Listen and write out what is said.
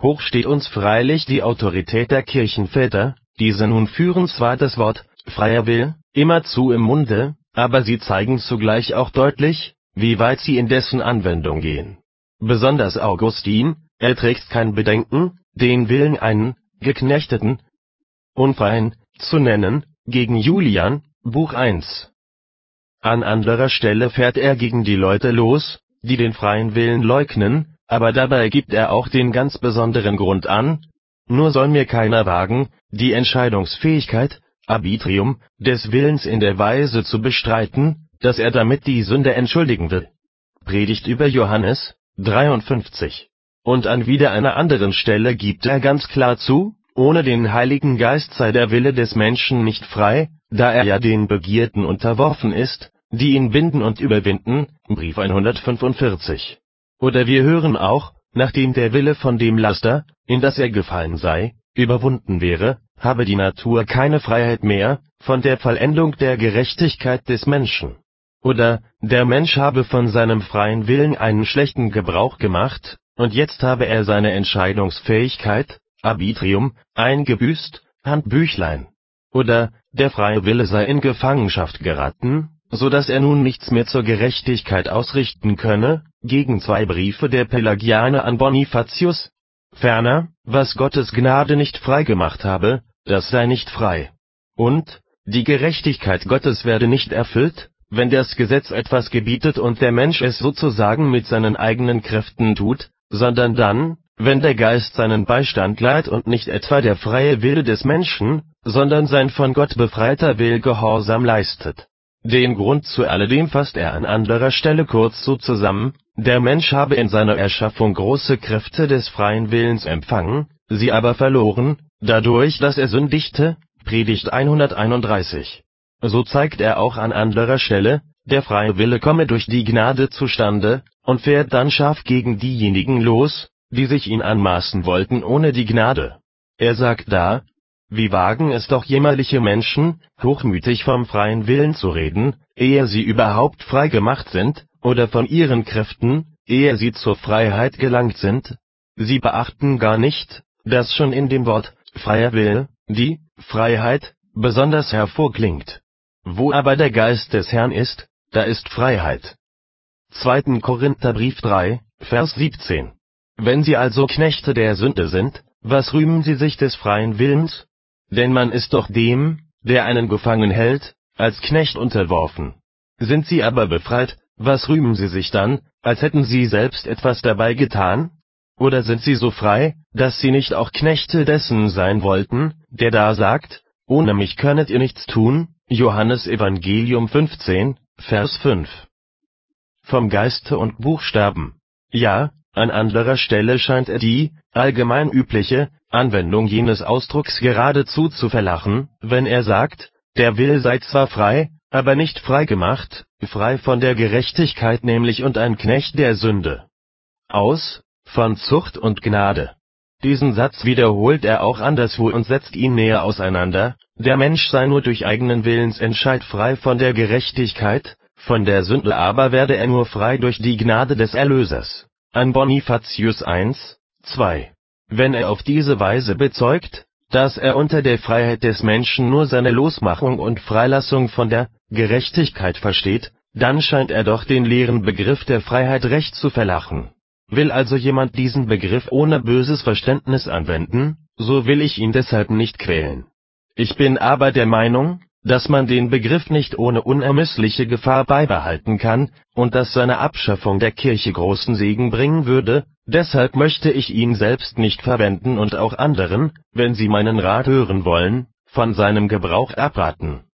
Hoch steht uns freilich die Autorität der Kirchenväter, diese nun führen zwar das Wort freier Will immerzu im Munde, aber sie zeigen zugleich auch deutlich, wie weit sie in dessen Anwendung gehen. Besonders Augustin erträgt kein Bedenken, den Willen einen Geknechteten (unfreien) zu nennen (gegen Julian, Buch 1). An anderer Stelle fährt er gegen die Leute los, die den freien Willen leugnen, aber dabei gibt er auch den ganz besonderen Grund an: Nur soll mir keiner wagen, die Entscheidungsfähigkeit (Arbitrium) des Willens in der Weise zu bestreiten, dass er damit die Sünde entschuldigen will. (Predigt über Johannes, 53). Und an wieder einer anderen Stelle gibt er ganz klar zu, ohne den Heiligen Geist sei der Wille des Menschen nicht frei, da er ja den Begierden unterworfen ist, die ihn binden und überwinden (Brief 145). Oder wir hören auch, nachdem der Wille von dem Laster, in das er gefallen sei, überwunden wäre, habe die Natur keine Freiheit mehr, von der Vollendung der Gerechtigkeit des Menschen. Oder, der Mensch habe von seinem freien Willen einen schlechten Gebrauch gemacht, und jetzt habe er seine Entscheidungsfähigkeit (Arbitrium) eingebüßt (Handbüchlein). Oder, der freie Wille sei in Gefangenschaft geraten, so dass er nun nichts mehr zur Gerechtigkeit ausrichten könne (gegen zwei Briefe der Pelagianer an Bonifatius). Ferner, was Gottes Gnade nicht frei gemacht habe, das sei nicht frei. Und, die Gerechtigkeit Gottes werde nicht erfüllt, wenn das Gesetz etwas gebietet und der Mensch es sozusagen mit seinen eigenen Kräften tut, sondern dann, wenn der Geist seinen Beistand leiht und nicht etwa der freie Wille des Menschen, sondern sein von Gott befreiter Will Gehorsam leistet. Den Grund zu alledem fasst er an anderer Stelle kurz so zusammen: Der Mensch habe in seiner Erschaffung große Kräfte des freien Willens empfangen, sie aber verloren, dadurch dass er sündigte (Predigt 131). So zeigt er auch an anderer Stelle, der freie Wille komme durch die Gnade zustande, und fährt dann scharf gegen diejenigen los, die sich ihn anmaßen wollten ohne die Gnade. Er sagt da: Wie wagen es doch jämmerliche Menschen, hochmütig vom freien Willen zu reden, ehe sie überhaupt frei gemacht sind, oder von ihren Kräften, ehe sie zur Freiheit gelangt sind? Sie beachten gar nicht, dass schon in dem Wort freier Wille die Freiheit besonders hervorklingt. Wo aber der Geist des Herrn ist, da ist Freiheit. 2. Korintherbrief 3, Vers 17 Wenn sie also Knechte der Sünde sind, was rühmen sie sich des freien Willens? Denn man ist doch dem, der einen gefangen hält, als Knecht unterworfen. Sind sie aber befreit, was rühmen sie sich dann, als hätten sie selbst etwas dabei getan? Oder sind sie so frei, dass sie nicht auch Knechte dessen sein wollten, der da sagt, ohne mich könnet ihr nichts tun? Johannes Evangelium 15, Vers 5. Vom Geiste und Buchstaben. Ja, an anderer Stelle scheint er die, allgemein übliche, Anwendung jenes Ausdrucks geradezu zu verlachen, wenn er sagt, der Will sei zwar frei, aber nicht frei gemacht, frei von der Gerechtigkeit nämlich und ein Knecht der Sünde. Aus, von Zucht und Gnade. Diesen Satz wiederholt er auch anderswo und setzt ihn näher auseinander, der Mensch sei nur durch eigenen Willensentscheid frei von der Gerechtigkeit, von der Sünde aber werde er nur frei durch die Gnade des Erlösers. An Bonifatius 1, 2. Wenn er auf diese Weise bezeugt, dass er unter der Freiheit des Menschen nur seine Losmachung und Freilassung von der Gerechtigkeit versteht, dann scheint er doch den leeren Begriff der Freiheit recht zu verlachen. Will also jemand diesen Begriff ohne böses Verständnis anwenden, so will ich ihn deshalb nicht quälen. Ich bin aber der Meinung, dass man den Begriff nicht ohne unermessliche Gefahr beibehalten kann, und dass seine Abschaffung der Kirche großen Segen bringen würde, deshalb möchte ich ihn selbst nicht verwenden und auch anderen, wenn sie meinen Rat hören wollen, von seinem Gebrauch abraten